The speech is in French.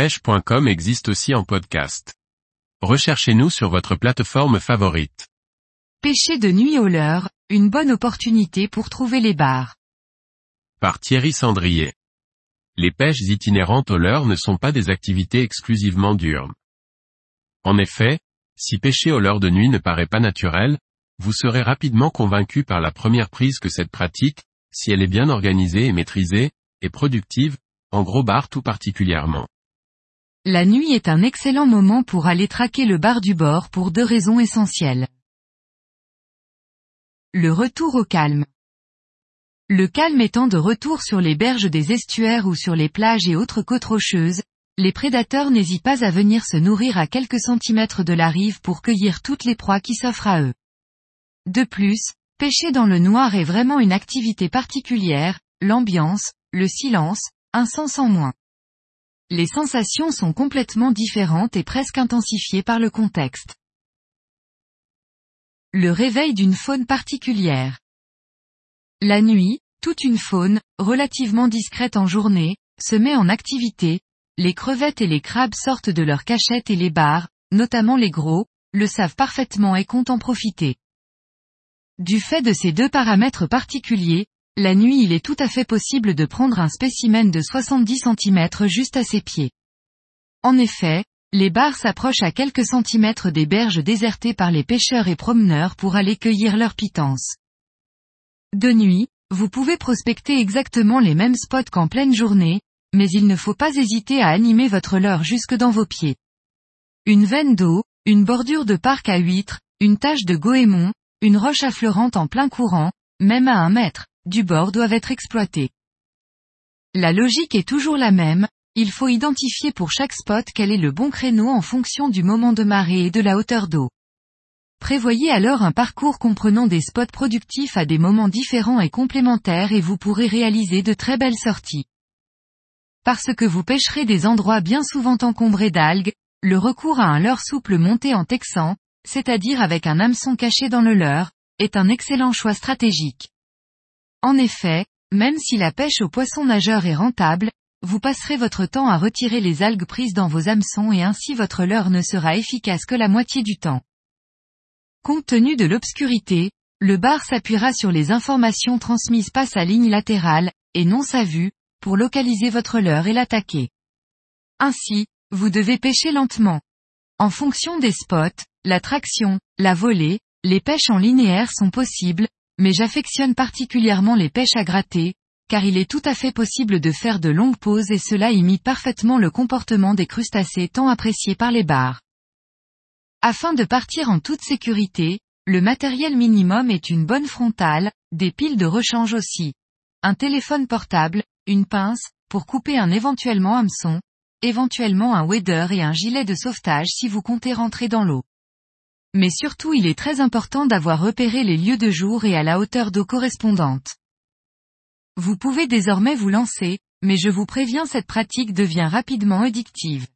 pêche.com existe aussi en podcast. Recherchez-nous sur votre plateforme favorite. Pêcher de nuit au leurre, une bonne opportunité pour trouver les bars. Par Thierry Sandrier. Les pêches itinérantes au leurre ne sont pas des activités exclusivement diurnes. En effet, si pêcher au leurre de nuit ne paraît pas naturel, vous serez rapidement convaincu par la première prise que cette pratique, si elle est bien organisée et maîtrisée, est productive, en gros bar tout particulièrement. La nuit est un excellent moment pour aller traquer le bar du bord pour deux raisons essentielles. Le retour au calme. Le calme étant de retour sur les berges des estuaires ou sur les plages et autres côtes rocheuses, les prédateurs n'hésitent pas à venir se nourrir à quelques centimètres de la rive pour cueillir toutes les proies qui s'offrent à eux. De plus, pêcher dans le noir est vraiment une activité particulière, l'ambiance, le silence, un sens en moins. Les sensations sont complètement différentes et presque intensifiées par le contexte. Le réveil d'une faune particulière. La nuit, toute une faune, relativement discrète en journée, se met en activité, les crevettes et les crabes sortent de leurs cachettes et les bars, notamment les gros, le savent parfaitement et comptent en profiter. Du fait de ces deux paramètres particuliers, la nuit il est tout à fait possible de prendre un spécimen de 70 cm juste à ses pieds. En effet, les bars s'approchent à quelques centimètres des berges désertées par les pêcheurs et promeneurs pour aller cueillir leurs pitances. De nuit, vous pouvez prospecter exactement les mêmes spots qu'en pleine journée, mais il ne faut pas hésiter à animer votre leurre jusque dans vos pieds. Une veine d'eau, une bordure de parc à huîtres, une tache de goémon, une roche affleurante en plein courant, même à un mètre, du bord doivent être exploités. La logique est toujours la même, il faut identifier pour chaque spot quel est le bon créneau en fonction du moment de marée et de la hauteur d'eau. Prévoyez alors un parcours comprenant des spots productifs à des moments différents et complémentaires et vous pourrez réaliser de très belles sorties. Parce que vous pêcherez des endroits bien souvent encombrés d'algues, le recours à un leurre souple monté en texan, c'est-à-dire avec un hameçon caché dans le leurre, est un excellent choix stratégique. En effet, même si la pêche au poisson nageur est rentable, vous passerez votre temps à retirer les algues prises dans vos hameçons et ainsi votre leurre ne sera efficace que la moitié du temps. Compte tenu de l'obscurité, le bar s'appuiera sur les informations transmises par sa ligne latérale, et non sa vue, pour localiser votre leurre et l'attaquer. Ainsi, vous devez pêcher lentement. En fonction des spots, la traction, la volée, les pêches en linéaire sont possibles, mais j'affectionne particulièrement les pêches à gratter, car il est tout à fait possible de faire de longues pauses et cela imite parfaitement le comportement des crustacés tant appréciés par les bars. Afin de partir en toute sécurité, le matériel minimum est une bonne frontale, des piles de rechange aussi. Un téléphone portable, une pince, pour couper un éventuellement hameçon, éventuellement un wadder et un gilet de sauvetage si vous comptez rentrer dans l'eau. Mais surtout il est très important d'avoir repéré les lieux de jour et à la hauteur d'eau correspondante. Vous pouvez désormais vous lancer, mais je vous préviens cette pratique devient rapidement addictive.